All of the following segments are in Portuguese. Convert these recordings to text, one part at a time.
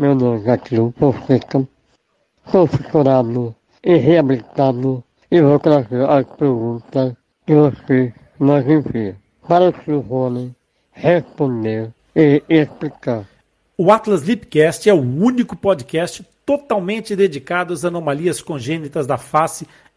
meu é Zaqueu Fonseca, sou fissurado e reabilitado e vou trazer as perguntas que você nos envia para que o Rony responder e explicar. O Atlas Lipcast é o único podcast totalmente dedicado às anomalias congênitas da face,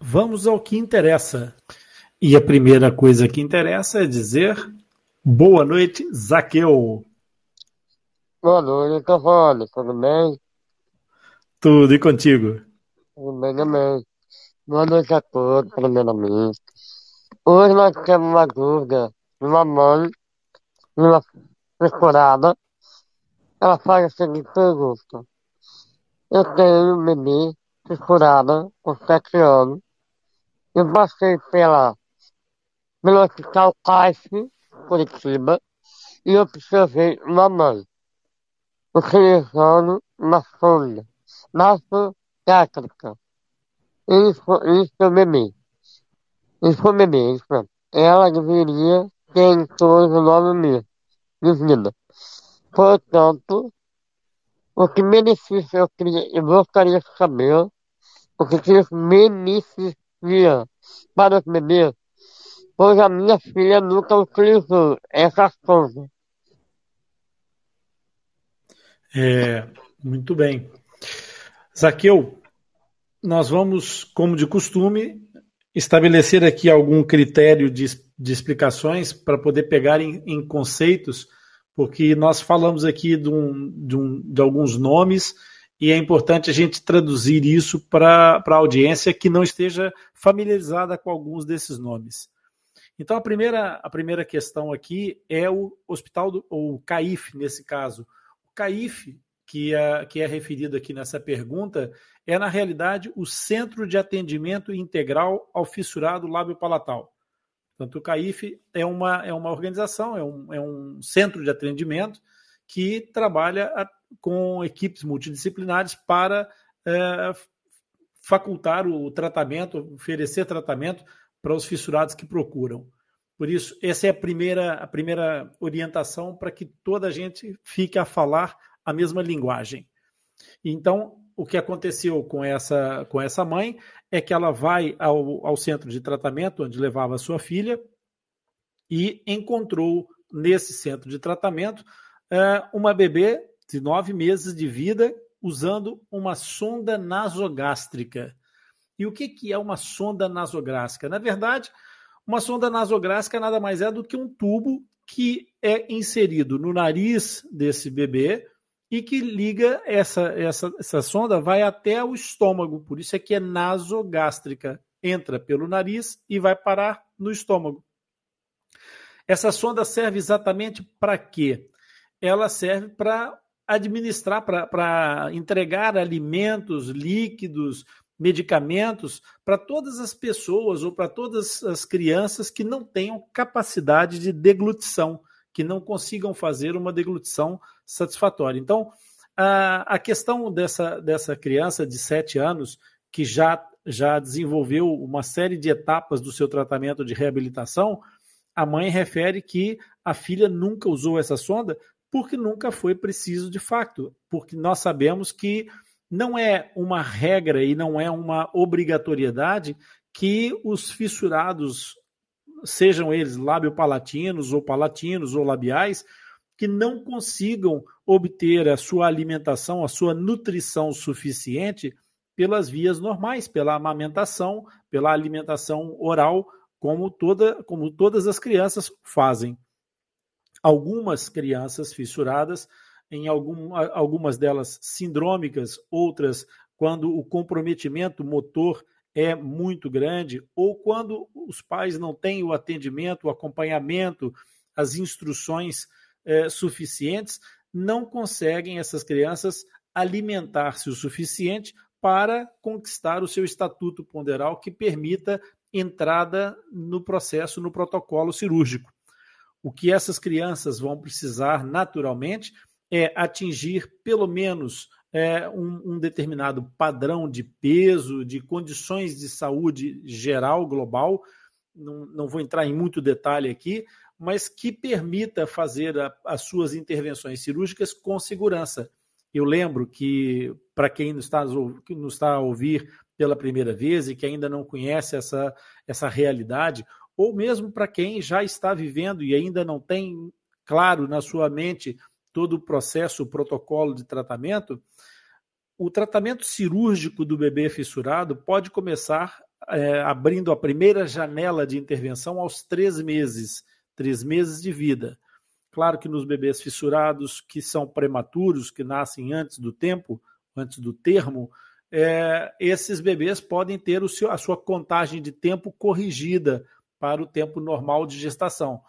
vamos ao que interessa. E a primeira coisa que interessa é dizer boa noite, Zaqueu. Boa noite, Cavalo, tudo bem? Tudo e contigo? Tudo bem também. Boa noite a todos, primeiramente. Hoje nós temos uma dúvida de uma mãe, de uma procurada. Ela faz a seguinte pergunta. Eu tenho um bebê procurada com 7 anos. Eu passei pela, pelo hospital Caixa, Curitiba, e observei uma mãe utilizando uma sonda nasogástrica. Isso, isso bebê. Isso é bebê, isso é. Ela deveria ter em torno de nove meses de vida. Portanto, o que benefício eu, queria, eu gostaria de saber, o que que beneficia para os bebês, pois a minha filha nunca utilizou essa sonda. É, muito bem. Zaqueu, nós vamos, como de costume, estabelecer aqui algum critério de, de explicações para poder pegar em, em, conceitos, porque nós falamos aqui de, um, de, um, de, alguns nomes e é importante a gente traduzir isso para a audiência que não esteja familiarizada com alguns desses nomes. Então, a primeira, a primeira questão aqui é o hospital, do, ou o CAIF, nesse caso. O CAIF que é, que é referido aqui nessa pergunta é, na realidade, o Centro de Atendimento Integral ao Fissurado Lábio Palatal. Portanto, o CAIF é uma, é uma organização, é um, é um centro de atendimento que trabalha com equipes multidisciplinares para é, facultar o tratamento, oferecer tratamento para os fissurados que procuram. Por isso, essa é a primeira, a primeira orientação para que toda a gente fique a falar a mesma linguagem. Então, o que aconteceu com essa, com essa mãe é que ela vai ao, ao centro de tratamento onde levava a sua filha e encontrou nesse centro de tratamento uh, uma bebê de nove meses de vida usando uma sonda nasogástrica. E o que, que é uma sonda nasogástrica? Na verdade, uma sonda nasogástrica nada mais é do que um tubo que é inserido no nariz desse bebê e que liga essa, essa, essa sonda vai até o estômago, por isso é que é nasogástrica. Entra pelo nariz e vai parar no estômago. Essa sonda serve exatamente para quê? Ela serve para administrar, para entregar alimentos, líquidos, medicamentos para todas as pessoas ou para todas as crianças que não tenham capacidade de deglutição, que não consigam fazer uma deglutição satisfatória. Então, a, a questão dessa, dessa criança de 7 anos que já, já desenvolveu uma série de etapas do seu tratamento de reabilitação, a mãe refere que a filha nunca usou essa sonda porque nunca foi preciso de fato, porque nós sabemos que não é uma regra e não é uma obrigatoriedade que os fissurados, sejam eles lábio-palatinos ou palatinos ou labiais, que não consigam obter a sua alimentação, a sua nutrição suficiente pelas vias normais, pela amamentação, pela alimentação oral, como, toda, como todas as crianças fazem. Algumas crianças fissuradas em algum, algumas delas sindrômicas, outras quando o comprometimento motor é muito grande, ou quando os pais não têm o atendimento, o acompanhamento, as instruções é, suficientes, não conseguem essas crianças alimentar-se o suficiente para conquistar o seu estatuto ponderal que permita entrada no processo, no protocolo cirúrgico. O que essas crianças vão precisar naturalmente é atingir pelo menos é, um, um, determinado padrão de peso, de condições de saúde geral, global, não, não vou entrar em muito detalhe aqui, mas que permita fazer a, as suas intervenções cirúrgicas com segurança. Eu lembro que, para quem nos está, nos está a ouvir pela primeira vez e que ainda não conhece essa, essa realidade, ou mesmo para quem já está vivendo e ainda não tem claro na sua mente todo o processo, o protocolo de tratamento, o tratamento cirúrgico do bebê fissurado pode começar é, abrindo a primeira janela de intervenção aos três meses, três meses de vida. Claro que nos bebês fissurados que são prematuros, que nascem antes do tempo, antes do termo, é, esses bebês podem ter seu, a sua contagem de tempo corrigida para o tempo normal de gestação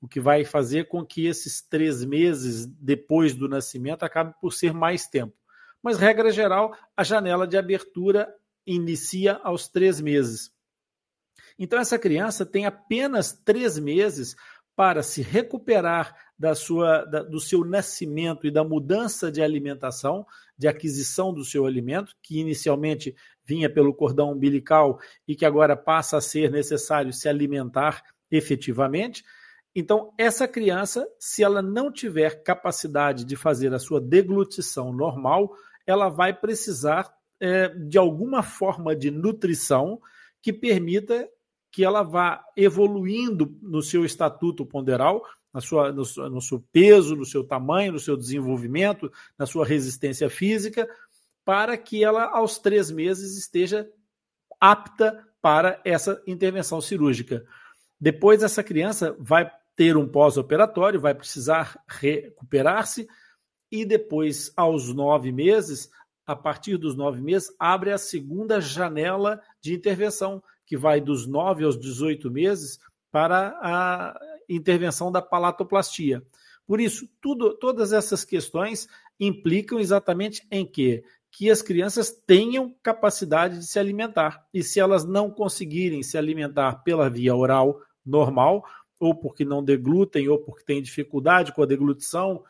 o que vai fazer com que esses três meses depois do nascimento acabe por ser mais tempo. Mas, regra geral, a janela de abertura inicia aos três meses. Então, essa criança tem apenas três meses para se recuperar da sua, da, do seu nascimento e da mudança de alimentação, de aquisição do seu alimento, que inicialmente vinha pelo cordão umbilical e que agora passa a ser necessário se alimentar efetivamente. Então, essa criança, se ela não tiver capacidade de fazer a sua deglutição normal, ela vai precisar é, de alguma forma de nutrição que permita que ela vá evoluindo no seu estatuto ponderal, na sua, no, no seu peso, no seu tamanho, no seu desenvolvimento, na sua resistência física, para que ela, aos três meses, esteja apta para essa intervenção cirúrgica. Depois, essa criança vai ter um pós-operatório, vai precisar recuperar-se e depois, aos nove meses, a partir dos nove meses, abre a segunda janela de intervenção, que vai dos nove aos 18 meses para a intervenção da palatoplastia. Por isso, tudo, todas essas questões implicam exatamente em que que as crianças tenham capacidade de se alimentar. E se elas não conseguirem se alimentar pela via oral normal, ou porque não deglutem, ou porque têm dificuldade com a deglutição,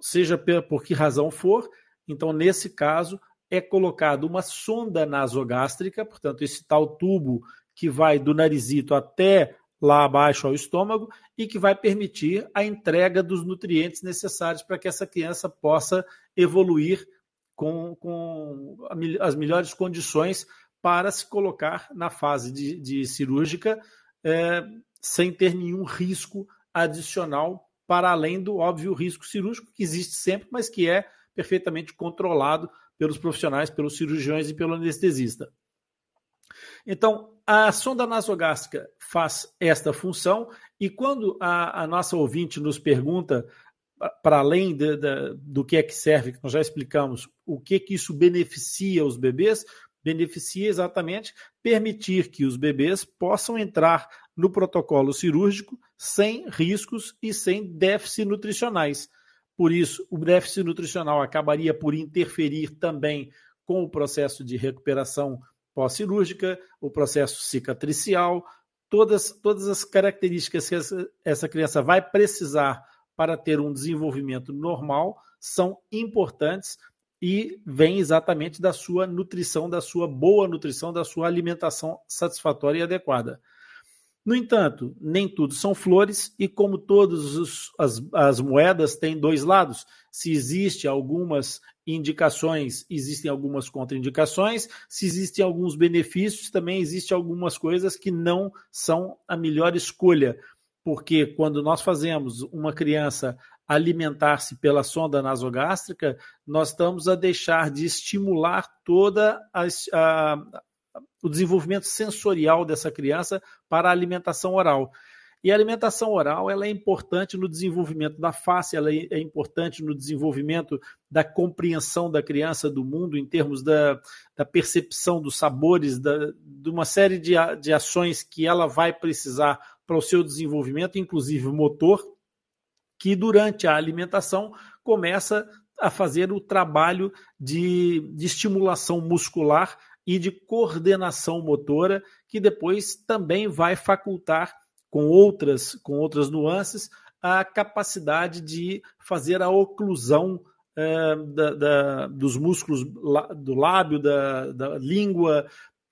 seja por que razão for. Então, nesse caso, é colocado uma sonda nasogástrica, portanto, esse tal tubo que vai do narizito até lá abaixo ao estômago e que vai permitir a entrega dos nutrientes necessários para que essa criança possa evoluir com, com as melhores condições para se colocar na fase de, de cirúrgica é, sem ter nenhum risco adicional para além do óbvio risco cirúrgico que existe sempre, mas que é perfeitamente controlado pelos profissionais, pelos cirurgiões e pelo anestesista. Então, a sonda nasogástrica faz esta função e quando a, a nossa ouvinte nos pergunta, para além de, de, do que é que serve, que nós já explicamos, o que que isso beneficia os bebês, beneficia exatamente permitir que os bebês possam entrar no protocolo cirúrgico sem riscos e sem déficits nutricionais. Por isso, o déficit nutricional acabaria por interferir também com o processo de recuperação pós-cirúrgica, o processo cicatricial, todas, todas as características que essa, essa criança vai precisar para ter um desenvolvimento normal são importantes e vem exatamente da sua nutrição, da sua boa nutrição, da sua alimentação satisfatória e adequada. No entanto, nem tudo são flores, e como todas as, as moedas têm dois lados, se existe algumas indicações, existem algumas contraindicações, se existem alguns benefícios, também existem algumas coisas que não são a melhor escolha, porque quando nós fazemos uma criança alimentar-se pela sonda nasogástrica, nós estamos a deixar de estimular toda a, a, o desenvolvimento sensorial dessa criança para a alimentação oral. E a alimentação oral ela é importante no desenvolvimento da face, ela é importante no desenvolvimento da compreensão da criança do mundo, em termos da, da percepção dos sabores, da, de uma série de, de ações que ela vai precisar para o seu desenvolvimento, inclusive motor, que durante a alimentação começa a fazer o trabalho de, de estimulação muscular e de coordenação motora, que depois também vai facultar, com outras, com outras nuances, a capacidade de fazer a oclusão é, da, da, dos músculos do lábio, da, da língua,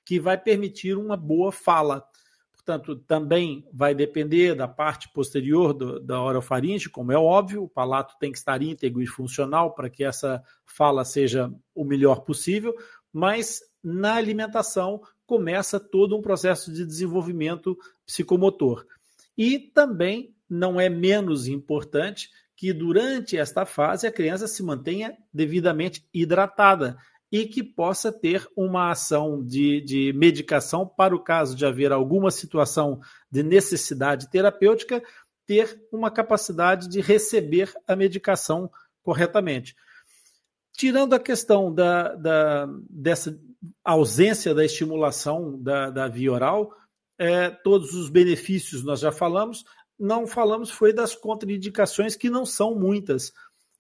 que vai permitir uma boa fala. Portanto, também vai depender da parte posterior do, da orofaringe, como é óbvio, o palato tem que estar íntegro e funcional para que essa fala seja o melhor possível, mas na alimentação começa todo um processo de desenvolvimento psicomotor. E também não é menos importante que durante esta fase a criança se mantenha devidamente hidratada e que possa ter uma ação de, de medicação para o caso de haver alguma situação de necessidade terapêutica, ter uma capacidade de receber a medicação corretamente. Tirando a questão da, da, dessa ausência da estimulação da, da via oral, é, todos os benefícios nós já falamos, não falamos foi das contraindicações, que não são muitas.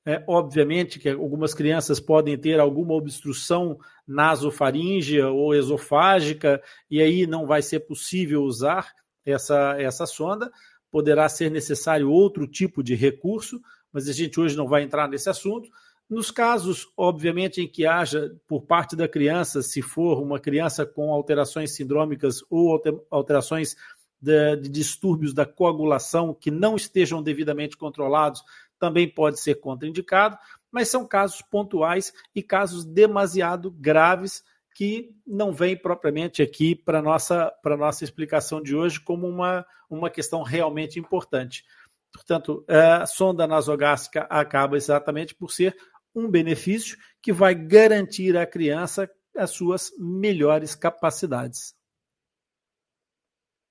É, obviamente que algumas crianças podem ter alguma obstrução nasofaríngea ou esofágica, e aí não vai ser possível usar essa, essa sonda. Poderá ser necessário outro tipo de recurso, mas a gente hoje não vai entrar nesse assunto. Nos casos, obviamente, em que haja por parte da criança, se for uma criança com alterações sindrômicas ou alterações de, de, distúrbios da coagulação que não estejam devidamente controlados, também pode ser contraindicado, mas são casos pontuais e casos demasiado graves que não vêm propriamente aqui para a nossa, nossa explicação de hoje como uma, uma questão realmente importante. Portanto, a sonda nasogástrica acaba exatamente por ser um benefício que vai garantir à criança as suas melhores capacidades.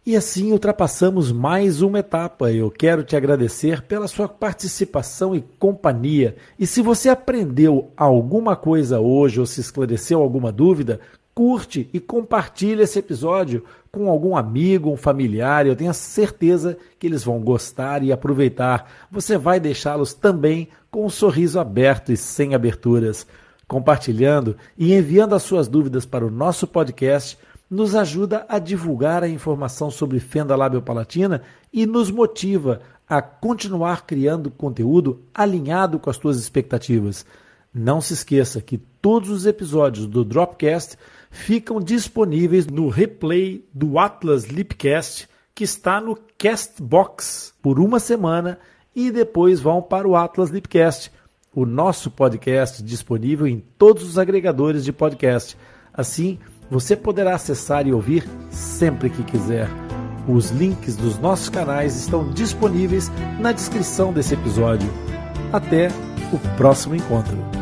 E assim ultrapassamos mais uma etapa. Eu quero te agradecer pela sua participação e companhia. E se você aprendeu alguma coisa hoje ou se esclareceu alguma dúvida, curte e compartilhe esse episódio com algum amigo, um familiar. Eu tenho certeza que eles vão gostar e aproveitar. Você vai deixá-los também com um sorriso aberto e sem aberturas. Compartilhando e enviando as suas dúvidas para o nosso podcast nos ajuda a divulgar a informação sobre fenda labiopalatina e nos motiva a continuar criando conteúdo alinhado com as suas expectativas. Não se esqueça que todos os episódios do Dropcast ficam disponíveis no replay do Atlas Lipcast, que está no Castbox por uma semana e depois vão para o Atlas Lipcast, o nosso podcast disponível em todos os agregadores de podcast. Assim, você poderá acessar e ouvir sempre que quiser. Os links dos nossos canais estão disponíveis na descrição desse episódio. Até o próximo encontro.